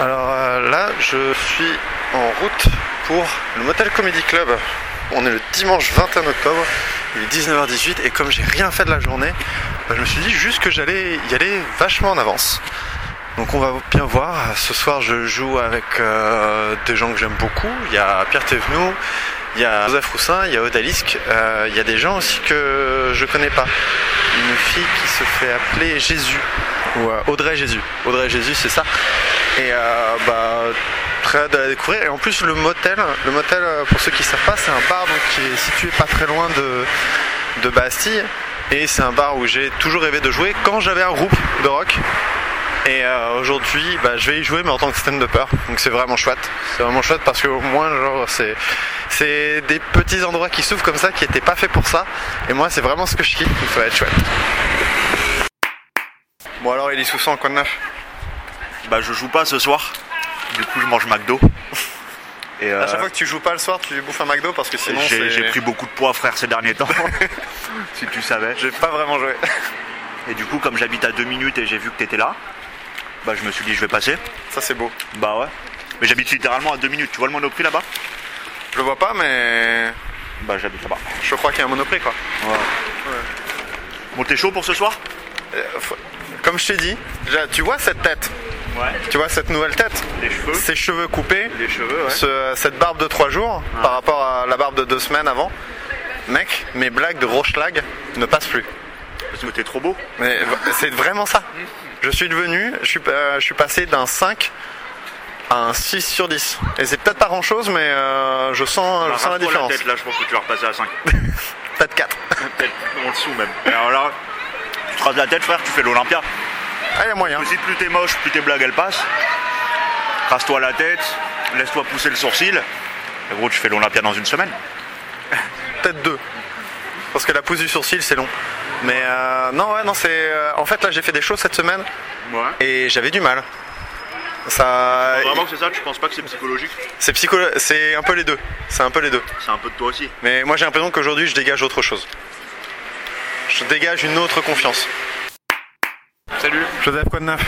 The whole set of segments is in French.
Alors euh, là, je suis en route pour le Motel Comedy Club. On est le dimanche 21 octobre, il est 19h18 et comme j'ai rien fait de la journée, bah, je me suis dit juste que j'allais y aller vachement en avance. Donc on va bien voir. Ce soir, je joue avec euh, des gens que j'aime beaucoup. Il y a Pierre Thévenoud, il y a Joseph Roussin, il y a Odalisque. Euh, il y a des gens aussi que je connais pas. Une fille qui se fait appeler Jésus ou Audrey Jésus. Audrey Jésus, c'est ça. Et euh, bah très hâte de la découvrir. Et en plus, le motel, le motel, euh, pour ceux qui savent pas, c'est un bar donc, qui est situé pas très loin de, de Bastille. Et c'est un bar où j'ai toujours rêvé de jouer quand j'avais un groupe de rock. Et euh, aujourd'hui, bah, je vais y jouer, mais en tant que stand-upper. Donc c'est vraiment chouette. C'est vraiment chouette parce qu'au moins, genre, c'est, c'est des petits endroits qui s'ouvrent comme ça, qui n'étaient pas faits pour ça. Et moi, c'est vraiment ce que je kiffe. Donc ça va être chouette. Bon alors, Elie Soussan, quoi de neuf? Bah je joue pas ce soir. Du coup je mange McDo. Et euh, À chaque fois que tu joues pas le soir, tu bouffes un McDo parce que sinon, j'ai c'est... j'ai pris beaucoup de poids frère ces derniers temps. si tu savais. J'ai pas vraiment joué. Et du coup comme j'habite à deux minutes et j'ai vu que t'étais là, bah je me suis dit je vais passer. Ça, c'est beau. Bah ouais. Mais j'habite littéralement à deux minutes. Tu vois le monoprix là-bas? Je le vois pas, mais Bah j'habite là-bas. je crois qu'il y a un monoprix, quoi. Bon t'es chaud pour ce soir? Euh, faut- Comme je t'ai dit, déjà, tu vois cette tête? Ouais. Tu vois cette nouvelle tête Les cheveux. Ces cheveux coupés Les cheveux ouais. ce- cette barbe de 3 jours par rapport à la barbe de 2 semaines avant. Mec, mes blagues de Rochelag ne passent plus. Parce que t'es trop beau. Mais c'est vraiment ça. Je suis devenu, je suis, euh, je suis passé d'un 5 à un 6 sur 10. Et c'est peut-être pas grand chose, mais euh, je sens, je Bah, sens la différence. tête là je pense que tu vas repasser à 5. Peut-être 4. Peut-être en dessous même. Alors là, tu te rases la tête frère, tu fais l'Olympia. Ah, il y a moyen. Aussi plus t'es moche, plus tes blagues elles passent. Rase-toi la tête, laisse-toi pousser le sourcil. Et gros, tu fais l'Olympia dans une semaine. Peut-être 2. Parce que la pousse du sourcil, c'est long. Mais euh, non, ouais, non, c'est. euh, en fait, là, j'ai fait des choses cette semaine Ouais. et j'avais du mal. Ça. Vraiment que c'est ça, tu penses pas que c'est psychologique? C'est psycho... c'est un peu les deux. C'est un peu les deux. C'est un peu de toi aussi. Mais moi j'ai l'impression qu'aujourd'hui je dégage autre chose. Je dégage une autre confiance. Joseph, quoi de neuf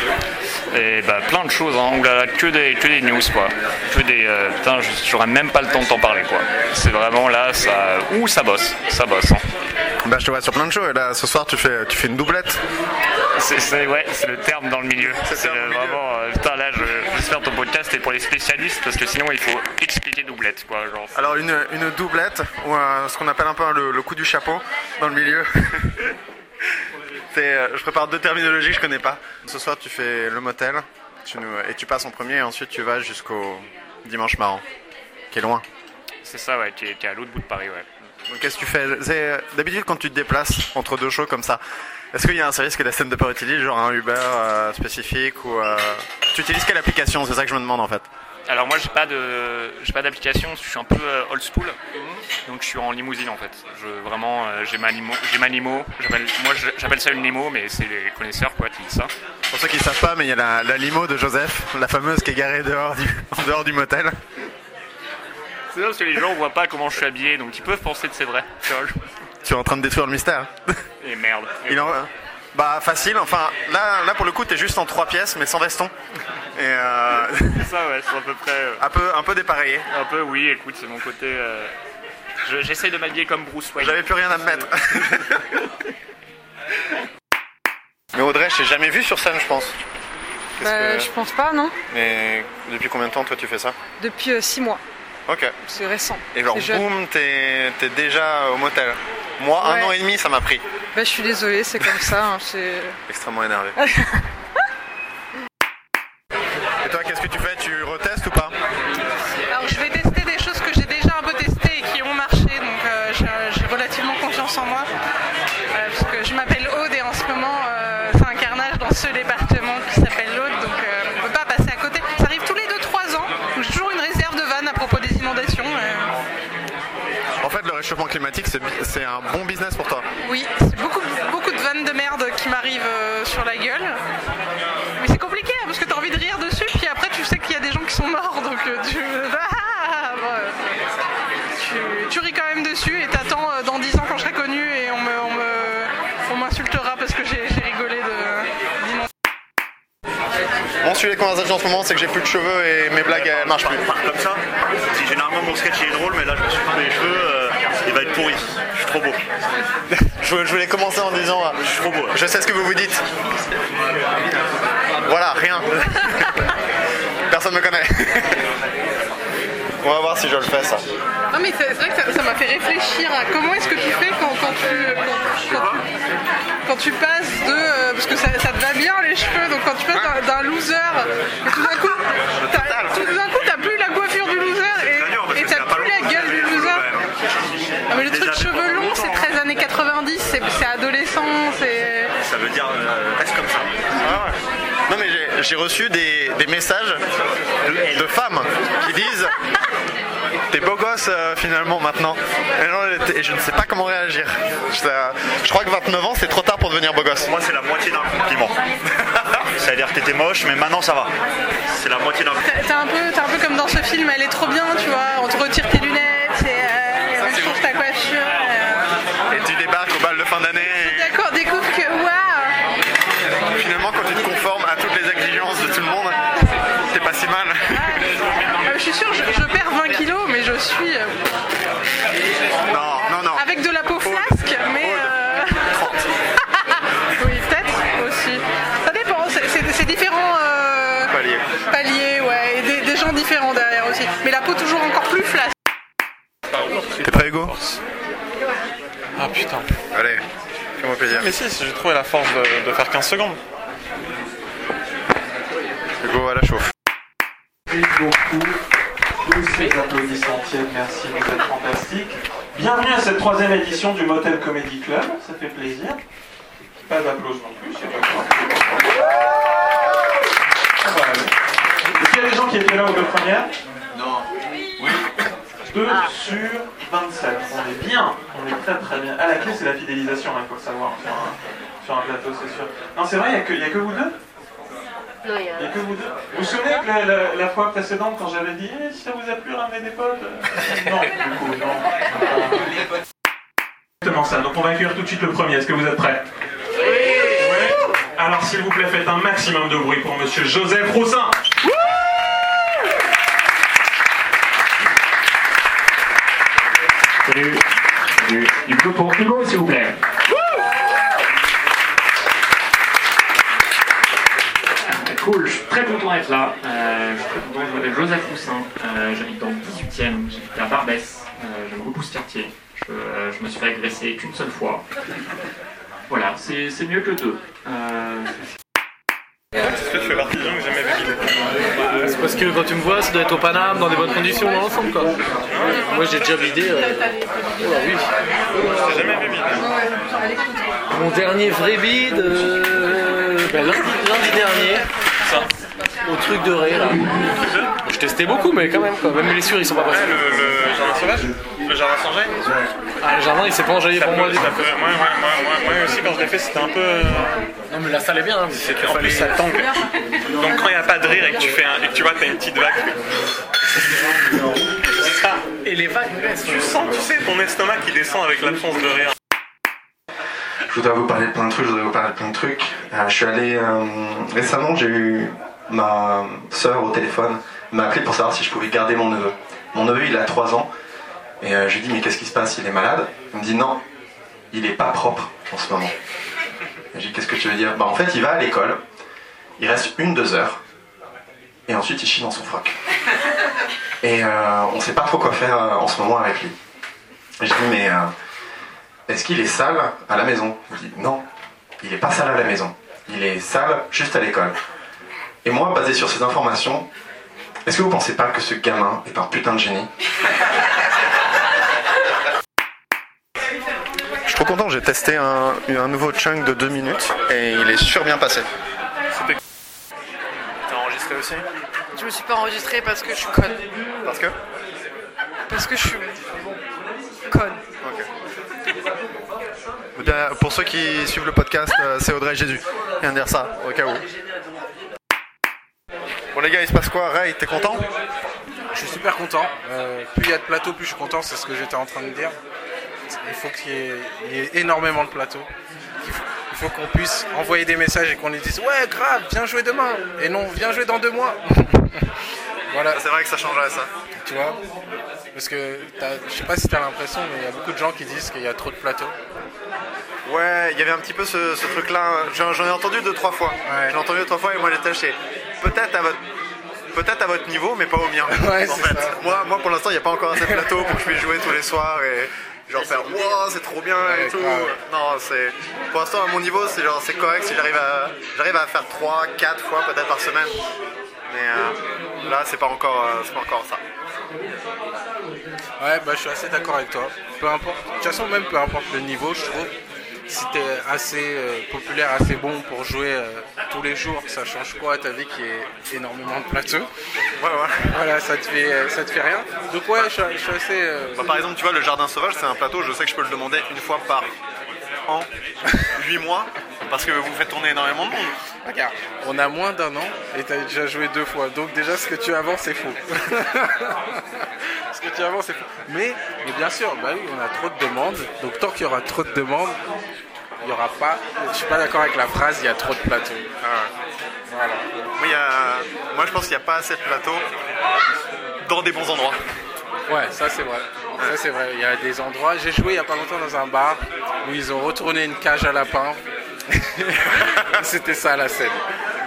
Et bah plein de choses, hein. Oulala, que des, que des news quoi. Que des. euh, putain, je- j'aurais même pas le temps de t'en parler quoi. C'est vraiment là, ça. Ouh, ça bosse, ça bosse. hein. Bah je te vois sur plein de shows et là ce soir tu fais, tu fais une doublette. C'est, ouais, c'est le terme dans le milieu. C'est vraiment. euh, putain, là, je- j'espère ton podcast est pour les spécialistes parce que sinon il faut expliquer doublette quoi. Genre, Alors une, une doublette ou ce qu'on appelle un peu le, le coup du chapeau dans le milieu. Euh, je prépare deux terminologies que je connais pas. Ce soir tu fais le motel tu nous- et tu passes en premier et ensuite tu vas jusqu'au dimanche marrant qui est loin. c'est ça, ouais, qui est, qui est à l'autre bout de Paris, ouais. Donc, Qu'est-ce que tu fais? C'est- D'habitude, quand tu te déplaces entre deux shows comme ça, est-ce qu'il y a un service que la scène de peur utilise, genre un Uber euh, spécifique ou euh, tu utilises quelle application? C'est ça que je me demande en fait. Alors moi j'ai pas de j'ai pas d'application, je suis un peu euh, old school, donc je suis en limousine en fait. Je vraiment euh, j'ai ma limo, j'ai ma limo. j'appelle- Moi j'appelle ça une limo, mais c'est les connaisseurs quoi qui disent ça. Pour ceux qui ne savent pas, mais il y a la, la limo de Joseph, la fameuse qui est garée dehors du, en dehors du motel. C'est ça parce que les gens voient pas comment je suis habillé, donc ils peuvent penser que c'est vrai. Tu es en train de détruire le mystère. Et merde. Il en... Bah facile, enfin là, là pour le coup t'es juste en trois pièces mais sans veston. Et euh, C'est ça ouais, c'est à peu près. euh, un, peu, un peu dépareillé. un peu oui, écoute, c'est mon côté. euh, je- J'essaie de m'habiller comme Bruce Wayne. J'avais plus rien à me mettre. mais Audrey, je t'ai jamais vu sur scène je pense. Bah, que- Je pense pas, non. Mais depuis combien de temps toi tu fais ça? Depuis 6 mois. Ok. C'est récent. Et genre boum, t'es t'es déjà au motel. Moi, un an et demi, ça m'a pris. Bah, je suis désolée, c'est comme ça. hein, c'est... Extrêmement énervé. c'est un bon business pour toi. oui, c'est beaucoup, beaucoup de vannes de merde qui m'arrivent euh, sur la gueule. Mais c'est compliqué hein, parce que tu as envie de rire dessus, puis après tu sais qu'il y a des gens qui sont morts, donc euh, tu... Ah, euh, tu, tu ris quand même dessus et t'attends dans 10 ans quand je serai connu et on me, on me- on m'insultera parce que j'ai rigolé de d'inondation. Bon, celui-là conversation en ce moment, c'est que j'ai plus de cheveux et mes blagues elles marchent plus. Comme ça. Si généralement mon sketch il est drôle, mais là je me suis coupé les cheveux, euh, il va être pourri. Je suis trop beau. Je, je voulais commencer en disant, euh, Je suis trop beau. je sais ce que vous vous dites. Voilà, rien. Personne me connaît. On va voir si je le fais ça. Non mais c'est vrai que ça- ça m'a fait réfléchir à comment est-ce que tu fais quand, quand tu, quand, quand tu quand tu passes de euh, parce que ça, ça te va bien les cheveux donc quand tu passes d'un- loser et tout d'un coup t'as- tout d'un coup t'as plus la coiffure du loser très dur, parce et, et que t'as c'est il y a pas plus la longtemps gueule qu'il y du avait les loser. cheveux, Ah, mais le Des truc années cheveux longs c'est longtemps. 13 années 90 c'est c'est adolescent c'est Ça veut dire euh, reste comme ça. Non mais j'ai- reçu des, des messages de, de femmes qui disent T'es beau gosse euh, finalement maintenant. Et, non, et je ne sais pas comment réagir. Je, euh, je crois que 29 ans c'est trop tard pour devenir beau gosse. Moi c'est la moitié d'un compliment. C'est-à-dire que t'étais moche, mais maintenant ça va. C'est la moitié d'un T'es t'es un, peu, t'es un peu comme dans ce film, elle est trop bien, tu vois. On te retire tes lunettes la peau toujours encore plus flasque. T'es prêt Hugo? Ah putain. Allez, fais-moi plaisir. Mais si, si, j'ai trouvé la force de, de faire 15 secondes. Hugo à la chauffe. Merci beaucoup. Tous ces applaudissements merci, vous êtes fantastiques. Bienvenue à cette troisième édition du Motel Comedy Club, ça fait plaisir. Pas d'applaudissements non plus, c'est pas aller. Est-ce qu'il y a des gens qui étaient là aux deux premières 2 sur 27. On est bien, on est très très bien. À la clé, c'est la fidélisation, il faut le savoir, sur un, sur un plateau, c'est sûr. Non, c'est vrai, il n'y a, que- il y a que vous deux? Il y a- que vous deux? Vous vous souvenez que la, la- la fois précédente, quand j'avais dit Eh, si ça vous a plu, ramener des potes euh, Non, du coup, non. Exactement ça. Donc on va accueillir tout de suite le premier. Est-ce que vous êtes prêts? Oui. Alors s'il vous plaît, faites un maximum de bruit pour Monsieur Joseph Roussin. Salut. Salut. Du coup, pour Hugo, s'il vous plaît. Cool, je suis très content d'être là. Euh, je suis très content, je m'appelle Joseph Roussin. Euh, J'habite dans le 18e, j'habite à Barbès. Euh, J'aime beaucoup ce quartier. Je, euh, je me suis fait agresser qu'une seule fois. Voilà, c'est c'est mieux que deux. Est-ce que tu fais partie des gens que j'ai jamais vu C'est parce que quand tu me vois, ça doit être au Paname, dans des bonnes conditions, dans l'ensemble quoi. Moi j'ai déjà vidé. euh, Oh bah oui. J'ai jamais vu vide. Mon dernier vrai bide, euh, ben, lundi, lundi dernier, Ça. au truc de Ré là. Je testais beaucoup, mais quand même quoi. Même les blessures ils sont pas Ouais, passés. le, le jardin sauvage Le jardin sans gêne Ah, le jardin il s'est pas enjaillé pour moi. du tout. moi, moi, moi, moi, moi aussi quand je l'ai fait c'était un peu... euh, Non mais la salle est bien. Hein, En plus ça tangue. Donc quand il n'y a pas de rire et que tu fais un, et que tu vois t'as une petite vague, ça, Et les vagues, tu sens tu sais ton estomac qui descend avec l'absence de rire. Je voudrais vous parler de plein de trucs, je voudrais vous parler de plein de trucs. Euh, je suis allé euh, récemment, j'ai eu ma soeur au téléphone, m'a appelé pour savoir si je pouvais garder mon neveu. Mon neveu, il a 3 ans, et euh, je lui dis mais qu'est-ce qui se passe, il est malade Il me dit non, il est pas propre en ce moment. Et je dis qu'est-ce que tu veux dire? Bah en fait, il va à l'école, il reste une deux heures, et ensuite il chie dans son froc. Et euh, on sait pas trop quoi faire euh, en ce moment avec lui. Et je dis mais est-ce qu'il est sale à la maison? Je dis non, il est pas sale à la maison. Il est sale juste à l'école. Et moi, basé sur ces informations, est-ce que vous pensez pas que ce gamin est un putain de génie? Je suis trop content, j'ai testé un, un nouveau chunk de 2 minutes et il est super bien passé. T'as enregistré aussi Je me suis pas enregistrée parce que je suis conne. Parce que Parce que je suis conne. Bien, Pour ceux qui suivent le podcast, euh, c'est Audrey Jésus. Je viens de dire ça, au cas où. Bon les gars, il se passe quoi? Ray, t'es content? Je suis super content. Euh, plus il y a de plateaux, plus je suis content, c'est ce que j'étais en train de dire. Il faut qu'il y, ait- il y ait énormément de plateaux. Il faut, qu'on puisse envoyer des messages et qu'on lui dise ouais grave, viens jouer demain et non viens jouer dans deux mois. voilà. C'est vrai que ça changerait ça. Tu vois Parce que je sais pas si tu as l'impression, mais il y a beaucoup de gens qui disent qu'il y a trop de plateaux. Ouais, il y avait un petit peu ce, ce truc-là. J'en ai entendu deux, trois fois. J'en ai entendu deux, trois fois et moi j'étais chez. Peut-être à votre. Peut-être à votre niveau, mais pas au mien. Ouais, en c'est fait. ça. Moi, moi, pour l'instant, il n'y a pas encore assez de plateau pour que je puisse jouer tous les soirs et genre faire wow, c'est trop bien et Ouais, tout. Non, c'est. Pour l'instant, à mon niveau, c'est genre c'est correct si j'arrive à j'arrive à faire 3, 4 fois peut-être par semaine. Mais euh, là, c'est pas encore, euh, c'est pas encore ça. Ouais, bah, je suis assez d'accord avec toi. Peu importe. De toute façon, même peu importe le niveau, je trouve. Si t'es assez euh, populaire, assez bon pour jouer euh, tous les jours, ça change quoi à ta vie qui est énormément de plateaux. Voilà, ça te fait, euh, ça te fait rien. Donc ouais, je, suis- je suis assez. euh, Bah, par exemple, tu vois, le jardin sauvage, c'est un plateau, je sais que je peux le demander une fois par an, 8 mois, parce que vous faites tourner énormément de monde. Regarde, on a moins d'un an et t'as déjà joué deux fois. Donc déjà, ce que tu avances, c'est faux. que tu avances. Mais, mais bien sûr, bah oui, on a trop de demandes. Donc tant qu'il y aura trop de demandes, il n'y aura pas... Je suis pas d'accord avec la phrase, il y a trop de plateaux. Voilà. Moi, y a- moi, je pense qu'il n'y a pas assez de plateaux dans des bons endroits. Ouais, ça c'est vrai. Ça c'est vrai. Il y a des endroits. J'ai joué il y a pas longtemps dans un bar où ils ont retourné une cage à lapins. C'était ça la scène.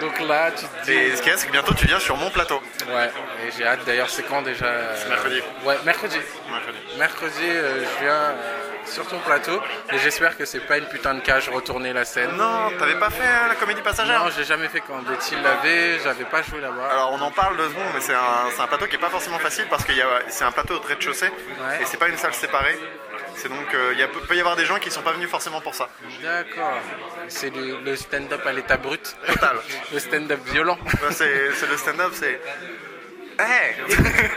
Donc là, tu te dis. Et ce qu'il y a, c'est que bientôt tu viens sur mon plateau. Ouais, et j'ai hâte d'ailleurs, c'est quand déjà euh, C'est mercredi. Ouais, mercredi. Mercredi. Mercredi, euh, je viens euh, sur ton plateau et j'espère que c'est pas une putain de cage retourner la scène. Non, t'avais pas fait euh, la comédie passagère Non, j'ai jamais fait quand Betty l'avait, j'avais pas joué là-bas. Alors on en parle deux secondes, mais c'est un, c'est un plateau qui est pas forcément facile parce que c'est un plateau de rez-de-chaussée Ouais. et c'est pas une salle séparée. C'est donc euh, il y a- peut y avoir des gens qui sont pas venus forcément pour ça. D'accord. C'est le, le stand-up à l'état brut. Total. le stand-up violent. Ouais, c'est c'est le stand-up, c'est. Hey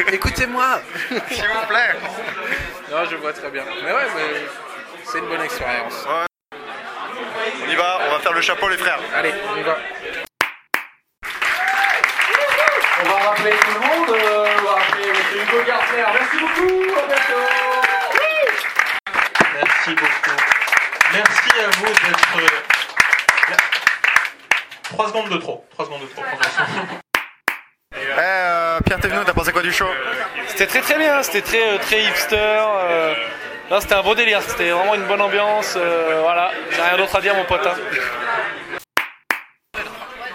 Écoutez-moi S'il vous plaît Non, je vois très bien. Mais ouais, mais c'est une bonne expérience. On y va, on va faire le chapeau les frères. Allez, on y va. On va rappeler tout le monde, euh, on va rappeler M. Hugo Gartner. Merci beaucoup, d'être. euh, 3 secondes de trop. 3 secondes de trop. Eh euh, Pierre Thévenot, t'as pensé quoi du show? C'était très très bien, c'était très, euh, très hipster. euh, non, c'était un beau délire, c'était vraiment une bonne ambiance. euh, voilà, j'ai rien d'autre à dire, mon pote. hein.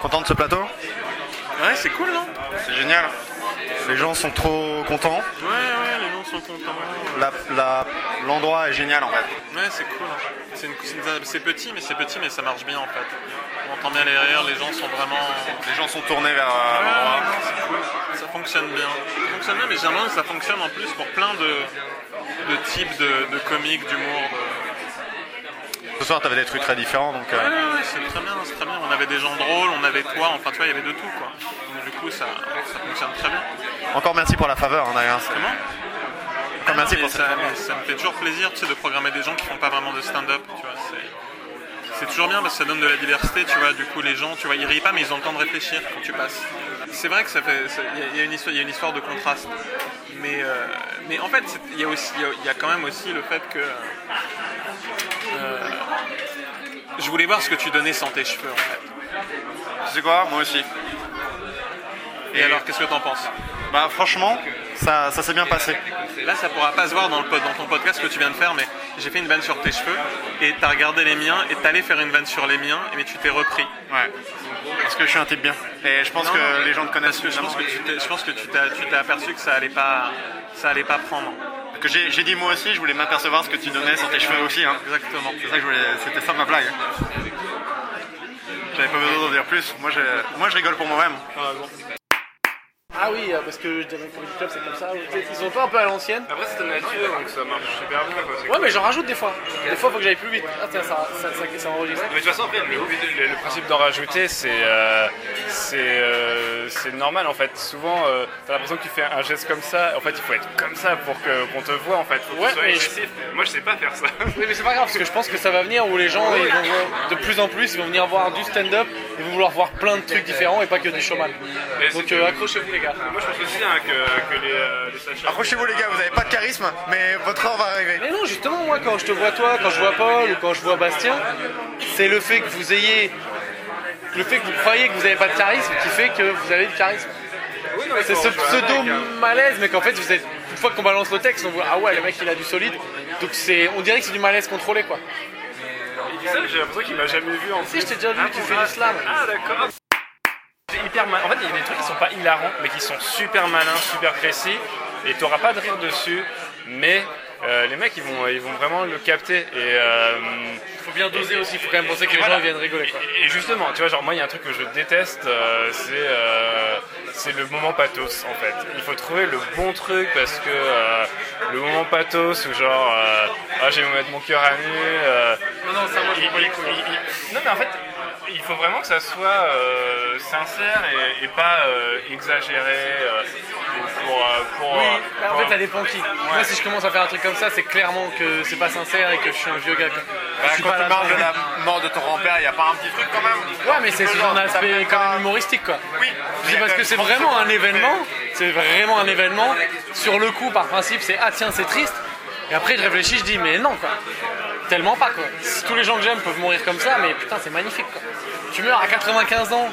Content de ce plateau? Ouais, c'est cool, non? C'est génial. Les gens sont trop contents. Ouais, ouais, sont contents. La- la- L'endroit est génial en fait. Ouais, c'est cool. hein. C'est petit, mais c'est petit, mais ça marche bien en fait. On entend bien les rires, les gens sont vraiment. Les gens sont tournés vers Ouais, euh, l'endroit. ouais, c'est cool. Ça fonctionne bien. Ça fonctionne bien, mais j'ai l'impression que ça fonctionne en plus pour plein de, de types de, de comiques, d'humour. de- Ce soir, t'avais des trucs très différents donc. euh, Ouais, ouais, ouais, c'est très bien, c'est très bien. On avait des gens drôles, on avait toi, enfin tu vois, il y avait de tout quoi. Donc du coup, ça, ça fonctionne très bien. Encore merci pour la faveur hein, d'ailleurs. Comment? Mais pour ça, ça me fait toujours plaisir tu sais, de programmer des gens qui font pas vraiment de stand-up, tu vois. c'est- toujours bien parce que ça donne de la diversité, tu vois. Du coup, les gens, tu vois, ils rient pas, mais ils ont le temps de réfléchir quand tu passes. C'est vrai que ça fait, il y y, a une histoire, il y a une histoire de contraste. Mais, euh, mais en fait, il y a aussi, il y a- il y a quand même aussi le fait que euh, je voulais voir ce que tu donnais sans tes cheveux, en fait. Tu sais quoi? Moi aussi. Et, alors, qu'est-ce que t'en penses? Bah franchement, ça, ça s'est bien passé. Là, ça pourra pas se voir dans, le dans ton podcast que tu viens de faire, mais j'ai fait une vanne sur tes cheveux et t'as regardé les miens et t'allais faire une vanne sur les miens, mais tu t'es repris. Ouais. Parce que je suis un type bien? Et je pense Non, que les gens te connaissent que je pense que tu t'es, je pense que tu t'as, tu t'es aperçu que ça allait pas, ça allait pas prendre. Que j'ai j'ai dit moi aussi, je voulais m'apercevoir ce que tu donnais sur tes cheveux aussi. Hein. Exactement. C'est ça que je voulais. C'était ça ma blague. J'avais pas besoin d'en dire plus. Moi, je, moi, je rigole pour moi-même. Ah oui, euh, parce que je dirais que le club c'est comme ça, ils sont pas un peu à l'ancienne. Après, c'est nature, donc ça marche super bien. Quoi. Ouais, mais j'en rajoute des fois. Des fois, faut que j'aille plus vite. Ah, tiens, ça, ça, ça, ça enregistre. Mais de toute façon, après, le, le- le principe d'en rajouter, c'est euh, c'est, euh, c'est normal en fait. Souvent, euh, t'as l'impression que tu fais un geste comme ça. En fait, il faut être comme ça pour que- qu'on te voit en fait. Faut Ouais, mais je-. Moi, je sais pas faire ça. Oui, mais c'est pas grave parce que je pense que ça va venir où les gens, ils vont voir- de plus en plus, ils vont venir voir du stand-up, ils vont vouloir voir plein de trucs différents et pas que du showman. Donc euh, accrochez-vous les gars. Moi, je pense aussi hein, que, que les, euh, les Sacha- Accrochez-vous les gars, vous avez pas de charisme, mais votre heure va arriver. Mais non, justement, moi, quand je te vois toi, quand je vois Paul ou quand je vois Bastien, c'est le fait que vous ayez. Le fait que vous croyez que vous n'avez pas de charisme qui fait que vous avez du charisme. C'est ce pseudo malaise, mais qu'en fait, vous êtes, une fois qu'on balance le texte, on voit ah ouais, le mec il a du solide. Donc c'est, on dirait que c'est du malaise contrôlé quoi. Il dit ça, mais j'ai l'impression qu'il m'a jamais vu en Si, je t'ai déjà vu, tu fais du slam. Ah, d'accord. Hyper mal. En fait, il y a des trucs qui sont pas hilarants, mais qui sont super malins, super précis, et tu pas de rire dessus, mais euh, les mecs ils vont, ils vont vraiment le capter. Et euh, faut bien doser aussi, il faut quand même penser que les gens viennent rigoler. Quoi. Et justement, tu vois, genre moi il y a un truc que je déteste, euh, c'est c'est le moment pathos en fait. Il faut trouver le bon truc parce que le moment pathos où genre ah j'ai vais mettre mon cœur à nu. Non, non, ça, moi, je il- il- il- Non mais en fait il faut vraiment que ça soit euh, sincère et, et pas euh, exagéré euh, pour, euh, pour, Oui, mais en fait ça dépend qui. Moi si je commence à faire un truc comme ça, c'est clairement que c'est pas sincère et que je suis un vieux gars. quoi. Bah, Je suis quand pas tu parles de la mort de ton grand-père, il n'y a pas un petit truc quand même Ouais, mais c'est son aspect quand même humoristique quoi. Oui. C'est parce que c'est vraiment un événement, c'est vraiment un événement. Sur le coup, par principe, c'est ah tiens, c'est triste. Et après, je réfléchis, je dis mais non quoi. Tellement pas quoi. Tous les gens que j'aime peuvent mourir comme ça, mais putain, c'est magnifique quoi. Tu meurs à 95 ans,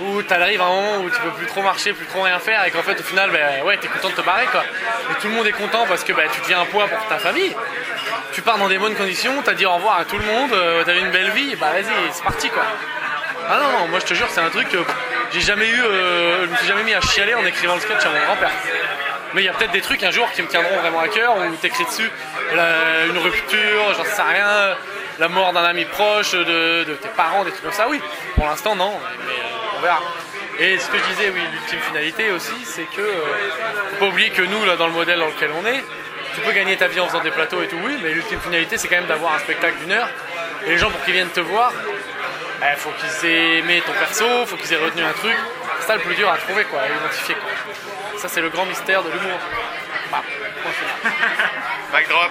où t'arrives à un moment où tu peux plus trop marcher, plus trop rien faire, et qu'en fait, au final, ben ouais, t'es content de te barrer quoi. Et tout le monde est content parce que ben, tu deviens un poids pour ta famille. Tu pars dans des bonnes conditions, t'as dit au revoir à tout le monde, euh, t'as eu une belle vie, bah vas-y, c'est parti quoi. Ah non, non, moi je te jure, c'est un truc que j'ai jamais eu, euh, je me suis jamais mis à chialer en écrivant le sketch à mon grand-père. Mais il y a peut-être des trucs un jour qui me tiendront vraiment à cœur, où t'écris dessus une rupture, j'en sais rien, la mort d'un ami proche, de, tes parents, des trucs comme ça, oui. Pour l'instant, non, mais euh, on verra. Et ce que je disais, oui, l'ultime finalité aussi, c'est que euh, faut pas oublier que nous, là, dans le modèle dans lequel on est, tu peux gagner ta vie en faisant des plateaux et tout, oui, mais l'ultime finalité, c'est quand même d'avoir un spectacle d'une heure. Et les gens, pour qu'ils viennent te voir, il faut qu'ils aient aimé ton perso, faut qu'ils aient retenu un truc. C'est ça le plus dur à trouver, quoi, à identifier. Ça, c'est le grand mystère de l'humour. Bah. Backdrop.